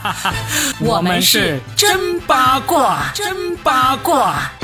我们是真八卦，真八卦。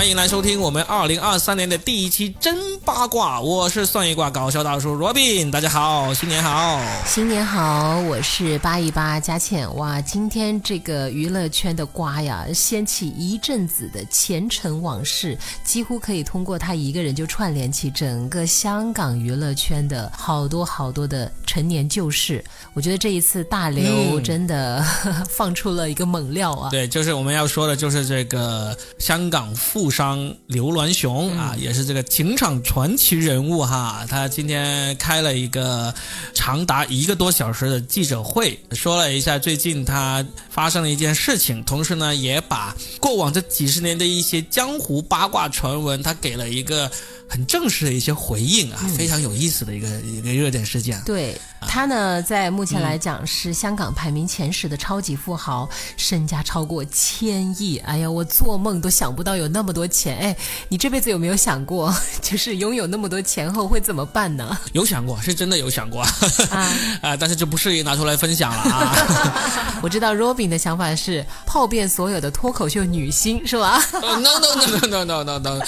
欢迎来收听我们二零二三年的第一期真八卦，我是算一卦搞笑大叔 Robin，大家好，新年好，新年好，我是八一八佳倩。哇，今天这个娱乐圈的瓜呀，掀起一阵子的前尘往事，几乎可以通过他一个人就串联起整个香港娱乐圈的好多好多的陈年旧事。我觉得这一次大刘真的、放出了一个猛料啊！对，就是我们要说的，就是这个香港富商刘銮雄啊，也是这个情场传奇人物哈。他今天开了一个长达一个多小时的记者会，说了一下最近他发生了一件事情，同时呢，也把过往这几十年的一些江湖八卦传闻，他给了一个很正式的一些回应啊，非常有意思的一个一个热点事件。对他呢，在目前来讲是香港排名前十的超级富豪，身家超过千亿。哎呀，我做梦都想不到有那么多钱。哎，你这辈子有没有想过，就是拥有那么多钱后会怎么办呢？有想过，是真的有想过啊 啊，但是就不适宜拿出来分享了啊。我知道 Robin 的想法是泡遍所有的脱口秀女星，是吧？no no no no no no no，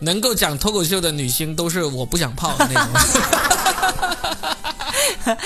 能够讲脱口秀的女星都是我不想泡的那种。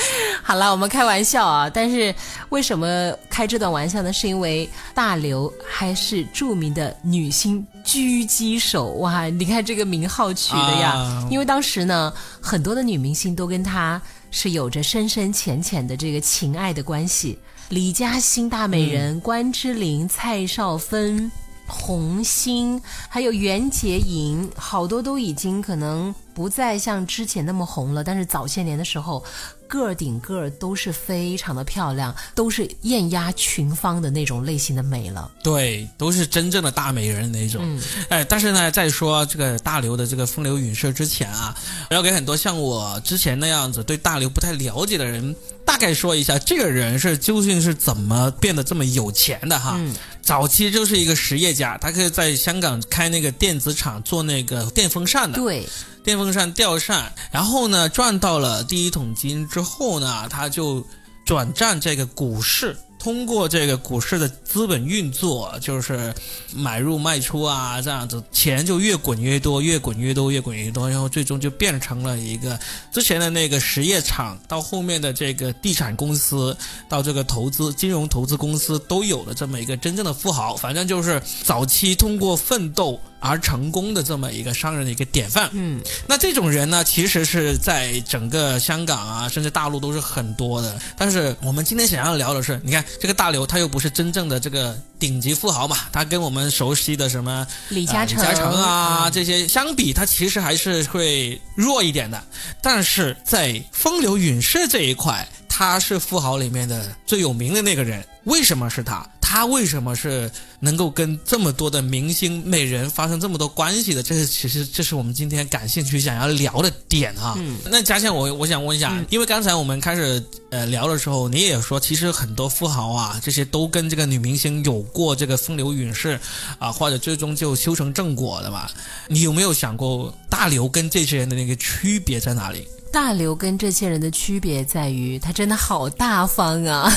好了，我们开玩笑啊，但是为什么开这段玩笑呢？是因为大刘还是著名的女星狙击手哇！你看这个名号取的呀，啊因为当时呢，很多的女明星都跟他是有着深深浅浅的这个情爱的关系。李嘉欣大美人、关之琳、蔡少芬。洪欣，还有袁洁莹，好多都已经可能不再像之前那么红了，但是早些年的时候，个顶个都是非常的漂亮，都是艳压群芳的那种类型的美了。对，都是真正的大美人那种。嗯哎，但是呢，在说这个大刘的这个风流韵事之前啊，我要给很多像我之前那样子对大刘不太了解的人，大概说一下这个人是究竟是怎么变得这么有钱的哈。嗯早期就是一个实业家，他可以在香港开那个电子厂做那个电风扇的。对，电风扇吊扇，然后呢赚到了第一桶金之后呢，他就转战这个股市。通过这个股市的资本运作，就是买入卖出啊，这样子钱就越滚越多，越滚越多，越滚越多，然后最终就变成了一个之前的那个实业厂，到后面的这个地产公司，到这个投资金融投资公司都有了这么一个真正的富豪。反正就是早期通过奋斗而成功的这么一个商人的一个典范。嗯，那这种人呢，其实是在整个香港啊，甚至大陆都是很多的。但是我们今天想要聊的是，你看这个大刘，他又不是真正的这个顶级富豪嘛，他跟我们熟悉的什么李嘉诚、呃李嘉诚啊、嗯这些相比，他其实还是会弱一点的。但是在风流韵事这一块，他是富豪里面的最有名的那个人。为什么是他？他为什么是能够跟这么多的明星美人发生这么多关系的？这是其实这是我们今天感兴趣想要聊的点哈。嗯那嘉倩，我我想问一下，因为刚才我们开始呃聊的时候，你也说，其实很多富豪啊，这些都跟这个女明星有过这个风流韵事啊，或者最终就修成正果的嘛。你有没有想过大刘跟这些人的那个区别在哪里？大刘跟这些人的区别在于，他真的好大方啊。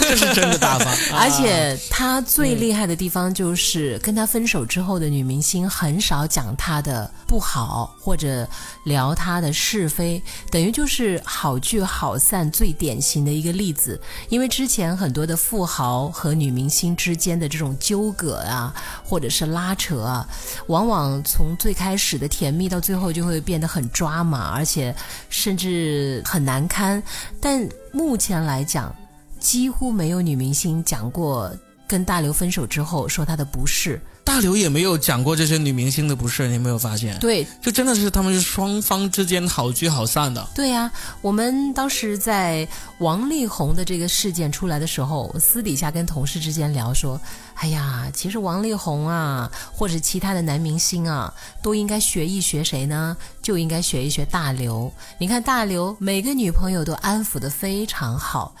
这是真的大方，而且他最厉害的地方就是跟他分手之后的女明星很少讲他的不好或者聊他的是非，等于就是好聚好散最典型的一个例子。因为之前很多的富豪和女明星之间的这种纠葛啊，或者是拉扯啊，往往从最开始的甜蜜到最后就会变得很抓马，而且甚至很难堪。但目前来讲，几乎没有女明星讲过跟大刘分手之后说她的不是。大刘也没有讲过这些女明星的不是，你有没有发现？对就真的是他们是双方之间好聚好散的。对呀、我们当时在王力宏的这个事件出来的时候，私底下跟同事之间聊说，哎呀，其实王力宏啊，或者其他的男明星啊，都应该学一学谁呢？就应该学一学大刘。你看大刘每个女朋友都安抚的非常好，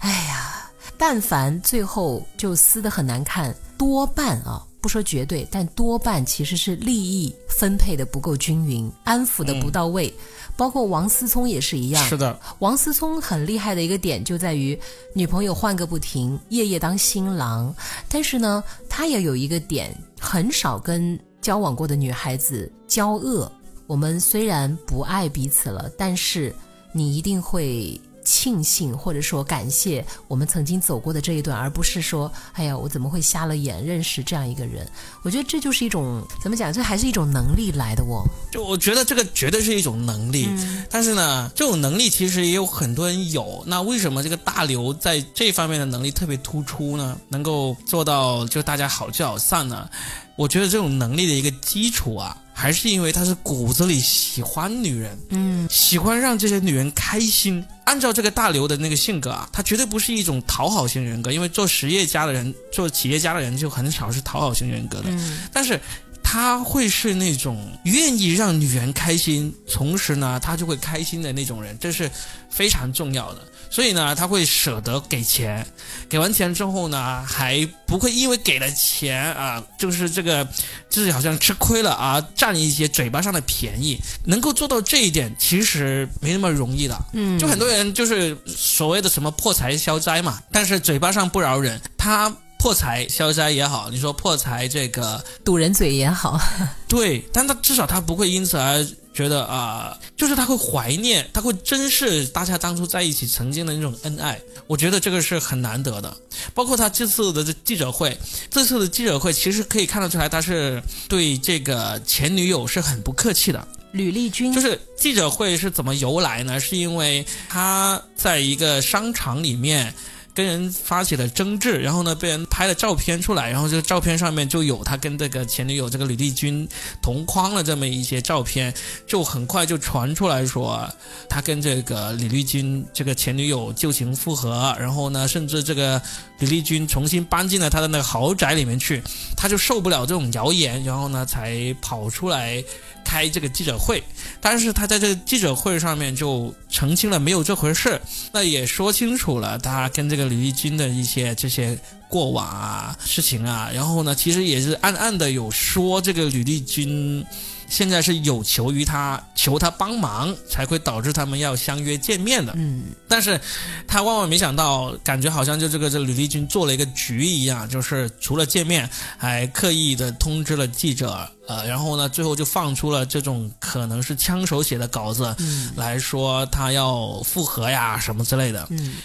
哎呀，但凡最后就撕的很难看，多半啊。不说绝对，但多半其实是利益分配的不够均匀，安抚的不到位。包括王思聪也是一样。是的，王思聪很厉害的一个点就在于女朋友换个不停，夜夜当新郎。但是呢，他也有一个点，很少跟交往过的女孩子交恶。我们虽然不爱彼此了，但是你一定会。庆幸或者说感谢我们曾经走过的这一段，而不是说，哎呀，我怎么会瞎了眼认识这样一个人？我觉得这就是一种怎么讲，这还是一种能力来的哦。就我觉得这个绝对是一种能力，但是呢，这种能力其实也有很多人有。那为什么这个大刘在这方面的能力特别突出呢？能够做到就大家好聚好散呢？我觉得这种能力的一个基础啊。还是因为他是骨子里喜欢女人，嗯，喜欢让这些女人开心。按照这个大刘的那个性格啊，他绝对不是一种讨好型人格，因为做实业家的人、做企业家的人就很少是讨好型人格的。但是。他会是那种愿意让女人开心，同时呢，他就会开心的那种人，这是非常重要的。所以呢，他会舍得给钱，给完钱之后呢，还不会因为给了钱啊，就是这个就是好像吃亏了啊，占一些嘴巴上的便宜。能够做到这一点，其实没那么容易的。嗯，就很多人就是所谓的什么破财消灾嘛，但是嘴巴上不饶人，他。破财消灾也好，你说破财这个堵人嘴也好，对，但他至少他不会因此而觉得啊，就是他会怀念，他会珍视大家当初在一起曾经的那种恩爱。我觉得这个是很难得的。包括他这次的这记者会，这次的记者会其实可以看得出来，他是对这个前女友是很不客气的。吕丽君就是记者会是怎么由来呢？是因为他在一个商场里面。跟人发起了争执，然后呢，被人拍了照片出来，然后这个照片上面就有他跟这个前女友这个吕丽君同框了这么一些照片，就很快就传出来说他跟这个李丽君这个前女友旧情复合，然后呢，甚至这个李丽君重新搬进了他的那个豪宅里面去，他就受不了这种谣言，然后呢，才跑出来。开这个记者会，但是他在这个记者会上面就澄清了没有这回事，那也说清楚了他跟这个李丽君的一些这些过往啊事情啊，然后呢，其实也是暗暗的有说这个吕丽君。现在是有求于他，求他帮忙，才会导致他们要相约见面的。嗯，但是他万万没想到，感觉好像就这个这吕丽君做了一个局一样，就是除了见面，还刻意的通知了记者，呃，然后呢，最后就放出了这种可能是枪手写的稿子，来说他要复合呀什么之类的。嗯，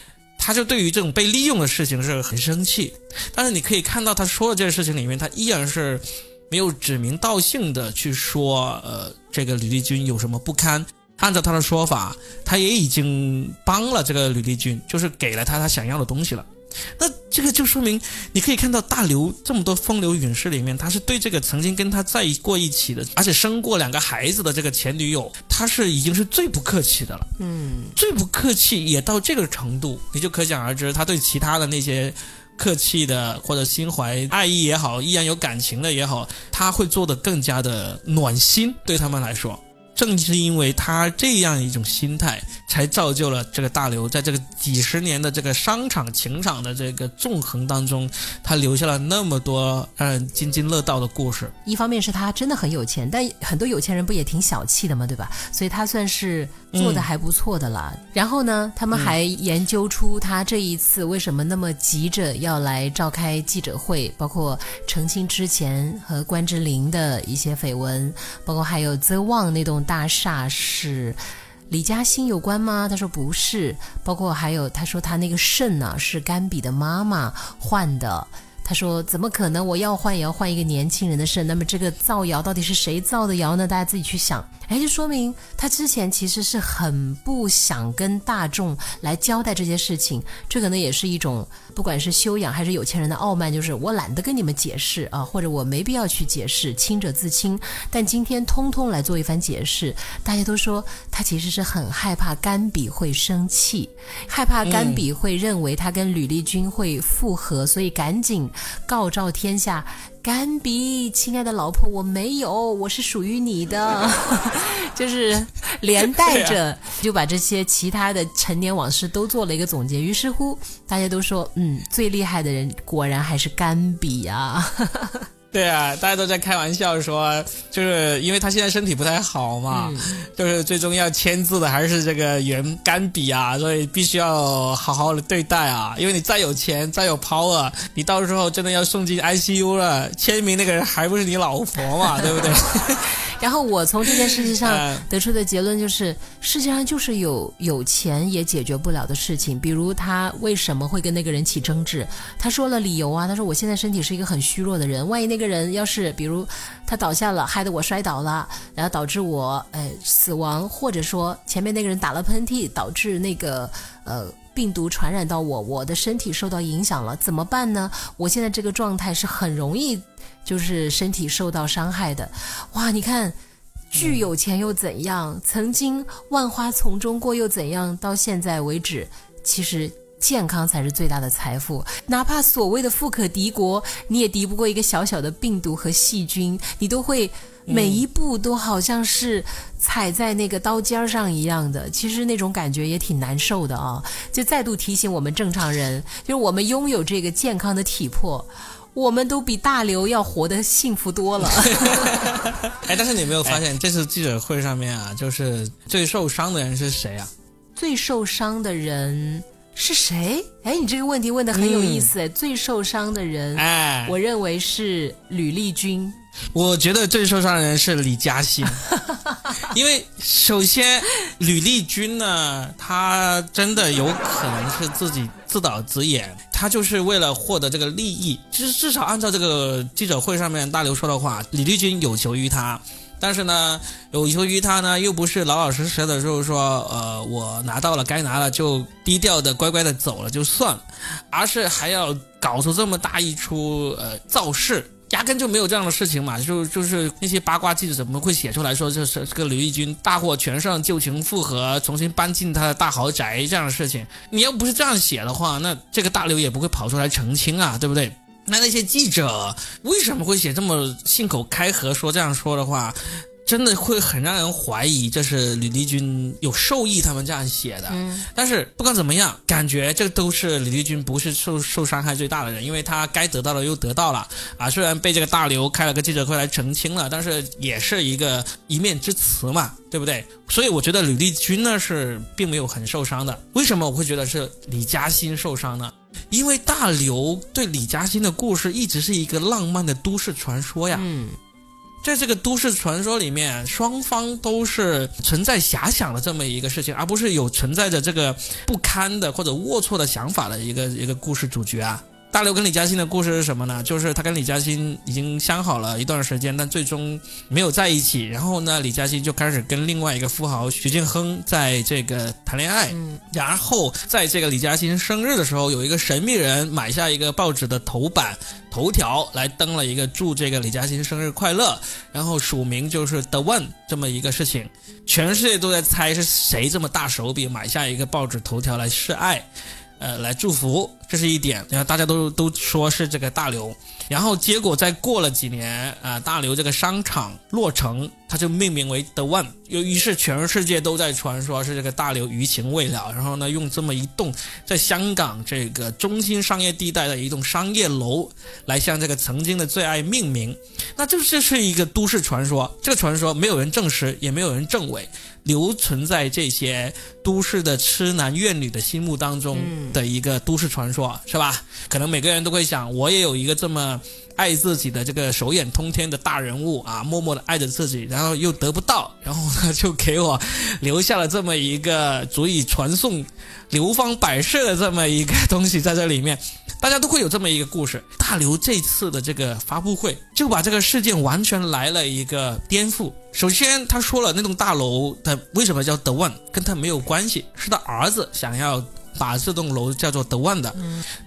他就对于这种被利用的事情是很生气，但是你可以看到他说的这个事情里面，他依然是。没有指名道姓的去说，呃，这个吕丽君有什么不堪？按照他的说法，他也已经帮了这个吕丽君，就是给了他他想要的东西了。那这个就说明，你可以看到大刘这么多风流韵事里面，他是对这个曾经跟他在过一起的，而且生过两个孩子的这个前女友，他是已经是最不客气的了。嗯，最不客气也到这个程度，你就可想而知，他对其他的那些。客气的或者心怀爱意也好，依然有感情的也好，他会做的更加的暖心，对他们来说。正是因为他这样一种心态，才造就了这个大刘在这个几十年的这个商场情场的这个纵横当中，他留下了那么多让人津津乐道的故事。一方面是他真的很有钱，但很多有钱人不也挺小气的嘛？对吧？所以他算是做的还不错的了。然后呢，他们还研究出他这一次为什么那么急着要来召开记者会，包括澄清之前和关之琳的一些绯闻，包括还有 The One 那栋。大厦是李嘉欣有关吗？他说不是，包括还有他说他那个肾呢是甘比的妈妈换的。他说：“怎么可能？我要换也要换一个年轻人的肾。那么这个造谣到底是谁造的谣呢？大家自己去想。哎，就说明他之前其实是很不想跟大众来交代这些事情。这可能也是一种，不管是修养还是有钱人的傲慢，就是我懒得跟你们解释啊，或者我没必要去解释，清者自清。但今天通通来做一番解释，大家都说他其实是很害怕甘比会生气，害怕甘比会认为他跟吕丽君会复合，所以赶紧。”告照天下，甘比，亲爱的老婆，我没有，我是属于你的，就是连带着就把这些其他的陈年往事都做了一个总结。于是乎，大家都说，嗯，最厉害的人果然还是甘比啊。对啊，大家都在开玩笑说，就是因为他现在身体不太好嘛，就是最终要签字的还是这个原甘比啊，所以必须要好好的对待啊。因为你再有钱，再有 power，你到时候真的要送进 ICU 了，签名那个人还不是你老婆嘛，对不对？然后我从这件事情上得出的结论就是，世界上就是有有钱也解决不了的事情。比如他为什么会跟那个人起争执？他说了理由啊，他说我现在身体是一个很虚弱的人，万一那个人要是比如他倒下了，害得我摔倒了，然后导致我呃死亡，或者说前面那个人打了喷嚏，导致那个呃病毒传染到我，我的身体受到影响了，怎么办呢？我现在这个状态是很容易。就是身体受到伤害的，哇！你看，巨有钱又怎样？曾经万花丛中过又怎样？到现在为止，其实健康才是最大的财富。哪怕所谓的富可敌国，你也敌不过一个小小的病毒和细菌，你都会每一步都好像是踩在那个刀尖上一样的。其实那种感觉也挺难受的啊！就再度提醒我们正常人，就是我们拥有这个健康的体魄。我们都比大刘要活得幸福多了。哎，但是你没有发现这次记者会上面啊，就是最受伤的人是谁啊？最受伤的人是谁？哎，你这个问题问的很有意思。哎，最受伤的人，哎，我认为是吕丽君。我觉得最受伤的人是李嘉欣，因为首先吕丽君呢，她真的有可能是自己自导自演，他就是为了获得这个利益。其实至少按照这个记者会上面大刘说的话，李立军有求于他，但是呢，有求于他呢，又不是老老实实的，就是说，呃，我拿到了该拿了就低调的乖乖的走了就算了，而是还要搞出这么大一出呃造势。压根就没有这样的事情嘛，就就是那些八卦记者怎么会写出来说，就是这个刘奕君大获全胜、旧情复合、重新搬进他的大豪宅这样的事情？你要不是这样写的话，那这个大刘也不会跑出来澄清啊，对不对？那那些记者为什么会写这么信口开河说这样说的话？真的会很让人怀疑，这是李丽君有授意他们这样写的。嗯，但是不管怎么样，感觉这都是李丽君不是受受伤害最大的人，因为他该得到的又得到了啊。虽然被这个大刘开了个记者会来澄清了，但是也是一个一面之词嘛，对不对？所以我觉得李丽君呢是并没有很受伤的。为什么我会觉得是李嘉欣受伤呢？因为大刘对李嘉欣的故事一直是一个浪漫的都市传说呀。嗯。在这个都市传说里面，双方都是存在遐想的这么一个事情，而不是有存在着这个不堪的或者龌龊的想法的一个一个故事主角啊。大刘跟李嘉欣的故事是什么呢？就是他跟李嘉欣已经相好了一段时间，但最终没有在一起。然后呢，李嘉欣就开始跟另外一个富豪徐建亨在这个谈恋爱。嗯。然后在这个李嘉欣生日的时候，有一个神秘人买下一个报纸的头版头条来登了一个祝这个李嘉欣生日快乐，然后署名就是 The One 这么一个事情。全世界都在猜是谁这么大手笔买下一个报纸头条来示爱。呃，来祝福，这是一点。然后大家都都说是这个大刘，然后结果再过了几年，啊，大刘这个商场落成。他就命名为 The One，由于是全世界都在传说是这个大刘余情未了，然后呢，用这么一栋在香港这个中心商业地带的一栋商业楼来向这个曾经的最爱命名，那这这是一个都市传说，这个传说没有人证实，也没有人证伪，留存在这些都市的痴男怨女的心目当中的一个都市传说，是吧？可能每个人都会想，我也有一个这么。爱自己的这个手眼通天的大人物啊，默默的爱着自己，然后又得不到，然后呢就给我留下了这么一个足以传颂流芳百世的这么一个东西在这里面，大家都会有这么一个故事。大刘这次的这个发布会就把这个事件完全来了一个颠覆。首先他说了那栋大楼的为什么叫 The One，跟他没有关系，是他儿子想要。把这栋楼叫做 The One 的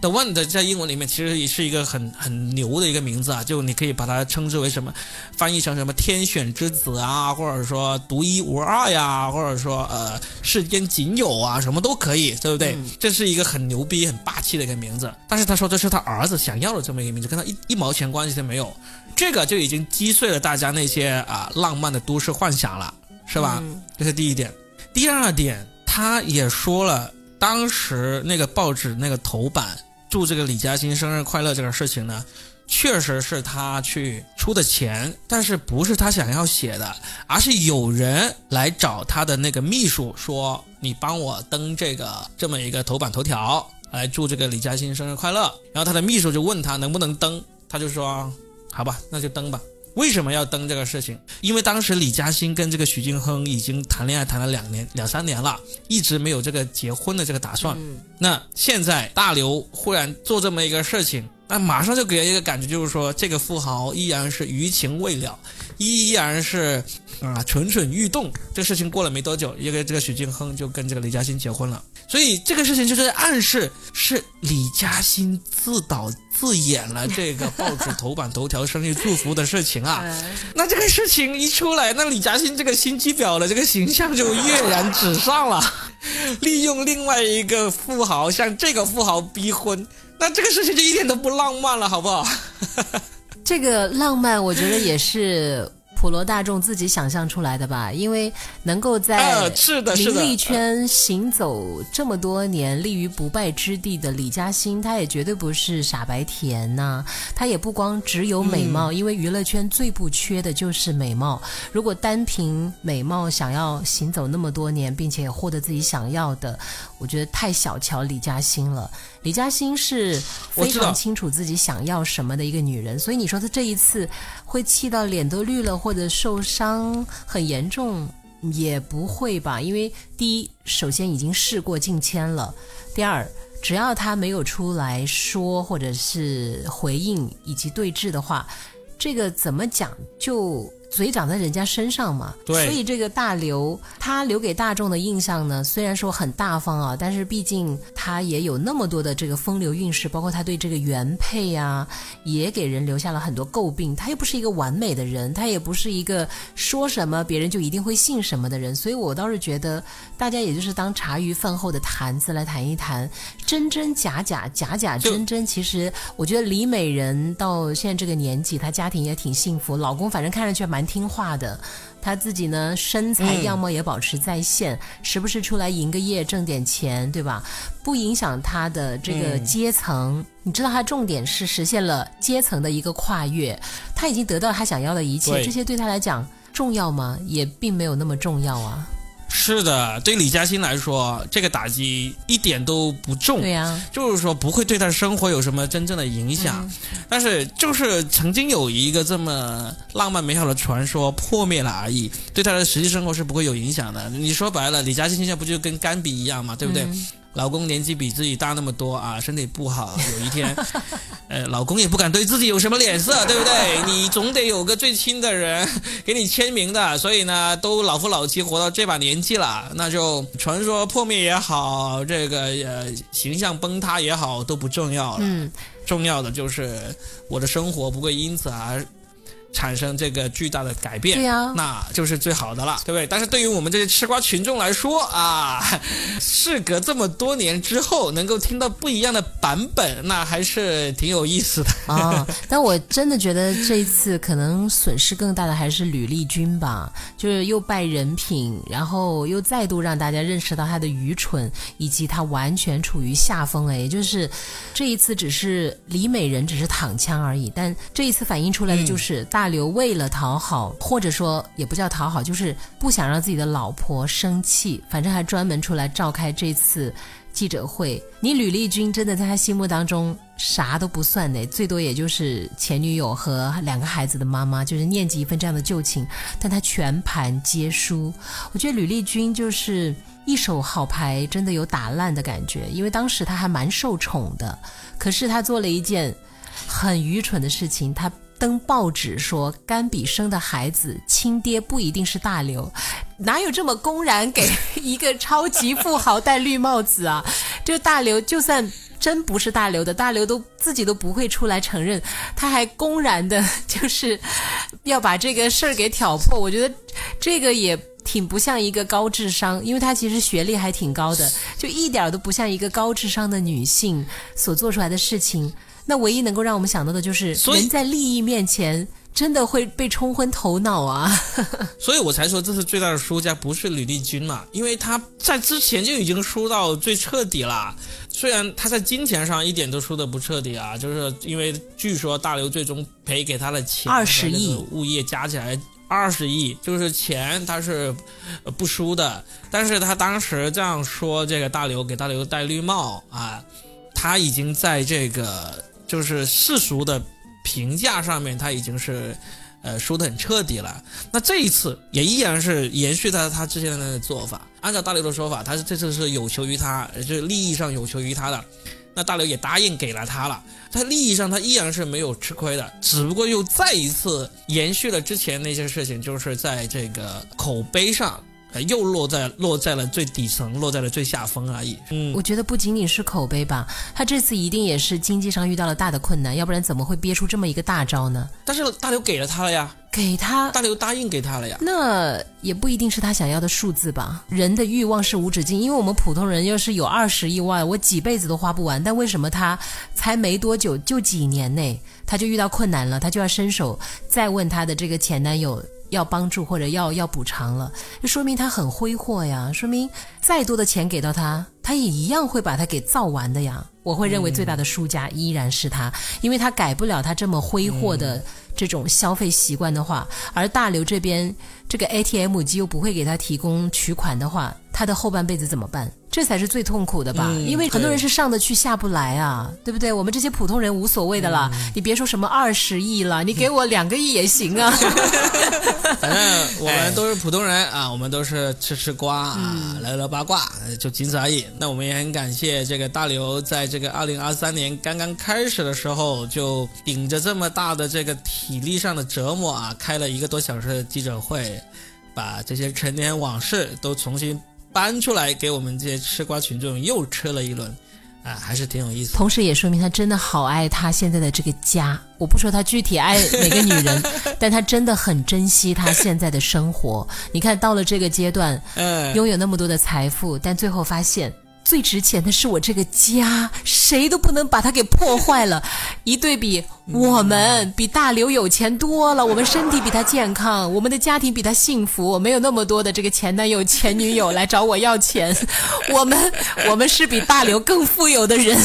，The One 的在英文里面其实也是一个很很牛的一个名字啊，就你可以把它称之为什么，翻译成什么天选之子啊，或者说独一无二呀，或者说呃世间仅有啊，什么都可以，对不对？这是一个很牛逼、很霸气的一个名字。但是他说这是他儿子想要的这么一个名字，跟他一一毛钱关系都没有，这个就已经击碎了大家那些啊浪漫的都市幻想了，是吧？这是第一点。第二点，他也说了。当时那个报纸那个头版祝这个李嘉欣生日快乐这个事情呢，确实是他去出的钱，但是不是他想要写的，而是有人来找他的那个秘书说：“你帮我登这个这么一个头版头条，来祝这个李嘉欣生日快乐。”然后他的秘书就问他能不能登，他就说：“好吧，那就登吧。”为什么要登这个事情？因为当时李嘉欣跟这个许晋亨已经谈恋爱谈了两年两三年了，一直没有这个结婚的这个打算。那现在大刘忽然做这么一个事情，那马上就给人一个感觉，就是说这个富豪依然是余情未了，依然是啊蠢蠢欲动。这个事情过了没多久，一个这个许晋亨就跟这个李嘉欣结婚了。所以这个事情就是暗示是李嘉欣自导自演了这个报纸头版头条生日祝福的事情啊。那这个事情一出来，那李嘉欣这个心机婊的这个形象就跃然纸上了。利用另外一个富豪向这个富豪逼婚，那这个事情就一点都不浪漫了，好不好？这个浪漫，我觉得也是。普罗大众自己想象出来的吧，因为能够在名利圈行走这么多年，立于不败之地的李嘉欣，她也绝对不是傻白甜呐。她也不光只有美貌，因为娱乐圈最不缺的就是美貌。如果单凭美貌想要行走那么多年，并且获得自己想要的，我觉得太小瞧李嘉欣了。李嘉欣是非常清楚自己想要什么的一个女人，所以你说她这一次会气到脸都绿了，或者受伤很严重，也不会吧？因为第一，首先已经事过境迁了；第二，只要她没有出来说或者是回应以及对峙的话，这个怎么讲就。嘴长在人家身上嘛，对，所以这个大刘他留给大众的印象呢，虽然说很大方啊，但是毕竟他也有那么多的这个风流韵事，包括他对这个原配啊，也给人留下了很多诟病。他又不是一个完美的人，他也不是一个说什么别人就一定会信什么的人，所以我倒是觉得大家也就是当茶余饭后的谈资来谈一谈，真真假假，假假真真。其实我觉得李美人到现在这个年纪，她家庭也挺幸福，老公反正看上去蛮。听话的，他自己呢，身材样貌也保持在线，时不时出来营个业挣点钱，对吧？不影响他的这个阶层。你知道，他重点是实现了阶层的一个跨越，他已经得到他想要的一切，这些对他来讲重要吗？也并没有那么重要啊。是的，对李嘉欣来说，这个打击一点都不重。对呀，就是说不会对他生活有什么真正的影响。但是就是曾经有一个这么浪漫美好的传说破灭了而已，对他的实际生活是不会有影响的。你说白了，李嘉欣现在不就跟甘比一样嘛，对不对？老公年纪比自己大那么多啊，身体不好，有一天，呃，老公也不敢对自己有什么脸色，对不对？你总得有个最亲的人给你签名的，所以呢，都老夫老妻活到这把年纪了，那就传说破灭也好，这个呃形象崩塌也好，都不重要了。嗯，重要的就是我的生活不会因此而。产生这个巨大的改变，对呀，那就是最好的了，对不对？但是对于我们这些吃瓜群众来说啊，事隔这么多年之后，能够听到不一样的版本，那还是挺有意思的啊。但我真的觉得这一次可能损失更大的还是吕丽君吧，就是又败人品，然后又再度让大家认识到她的愚蠢，以及她完全处于下风。哎，就是这一次只是李美人只是躺枪而已，但这一次反映出来的就是大。大刘为了讨好，或者说也不叫讨好，就是不想让自己的老婆生气，反正还专门出来召开这次记者会。你吕丽君真的在他心目当中啥都不算呢，最多也就是前女友和两个孩子的妈妈，就是念及一份这样的旧情，但他全盘皆输。我觉得吕丽君就是一手好牌，真的有打烂的感觉，因为当时他还蛮受宠的，可是他做了一件很愚蠢的事情，他。登报纸说甘比生的孩子亲爹不一定是大刘，哪有这么公然给 一个超级富豪戴绿帽子啊？就大刘就算真不是大刘的，大刘都自己都不会出来承认，他还公然的就是要把这个事儿给挑破。我觉得这个也挺不像一个高智商，因为他其实学历还挺高的，就一点都不像一个高智商的女性所做出来的事情。那唯一能够让我们想到的就是，人在利益面前真的会被冲昏头脑啊！所以我才说这是最大的输家，不是吕丽君嘛，因为他在之前就已经输到最彻底了。虽然他在金钱上一点都输的不彻底啊，就是因为据说大刘最终赔给他的钱二十亿物业加起来二十亿，就是钱他是不输的。但是他当时这样说，这个大刘给大刘戴绿帽啊，他已经在这个就是世俗的。评价上面他已经是，呃，输得很彻底了。那这一次也依然是延续他他之前的做法。按照大刘的说法，他是这次是有求于他，就是利益上有求于他的。那大刘也答应给了他了，他利益上他依然是没有吃亏的，只不过又再一次延续了之前那些事情，就是在这个口碑上。又落在落在了最底层，落在了最下风而已。嗯，我觉得不仅仅是口碑吧，他这次一定也是经济上遇到了大的困难，要不然怎么会憋出这么一个大招呢？但是大刘给了他了呀，给他，大刘答应给他了呀。那也不一定是他想要的数字吧？人的欲望是无止境，因为我们普通人要是有二十亿万，我几辈子都花不完。但为什么他才没多久，就几年内他就遇到困难了，他就要伸手再问他的这个前男友？要帮助或者要要补偿了，就说明他很挥霍呀，说明再多的钱给到他，他也一样会把它给造完的呀。我会认为最大的输家依然是他，因为他改不了他这么挥霍的这种消费习惯的话，而大刘这边这个 ATM 机又不会给他提供取款的话，他的后半辈子怎么办？这才是最痛苦的吧，因为很多人是上得去下不来啊，对不对？我们这些普通人无所谓的啦，你别说什么二十亿了，你给我两个亿也行啊。反正我们都是普通人啊，我们都是吃吃瓜啊，聊聊八卦，就仅此而已。那我们也很感谢这个大刘，在这个二零二三年刚刚开始的时候，就顶着这么大的这个体力上的折磨啊，开了一个多小时的记者会，把这些陈年往事都重新。搬出来给我们这些吃瓜群众又吃了一轮，啊，还是挺有意思。同时也说明他真的好爱他现在的这个家。我不说他具体爱哪个女人，但他真的很珍惜他现在的生活。你看到了这个阶段，嗯拥有那么多的财富，但最后发现。最值钱的是我这个家，谁都不能把它给破坏了。一对比，我们比大刘有钱多了，我们身体比他健康，我们的家庭比他幸福，没有那么多的这个前男友、前女友来找我要钱。我们，我们是比大刘更富有的人。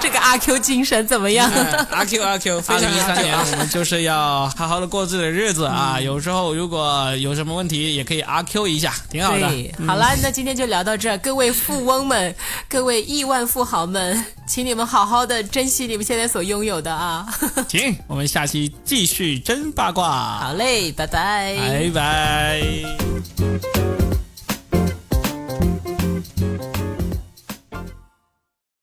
这个阿 Q 精神怎么样？阿 Q 阿 Q，二零一三年我们就是要好好的过自己的日子啊。有时候如果有什么问题，也可以阿 Q 一下，挺好的。好了，那今天就聊到这，各位富翁们。各位亿万富豪们，请你们好好的珍惜你们现在所拥有的啊！行，我们下期继续真八卦。好嘞，拜拜，拜拜。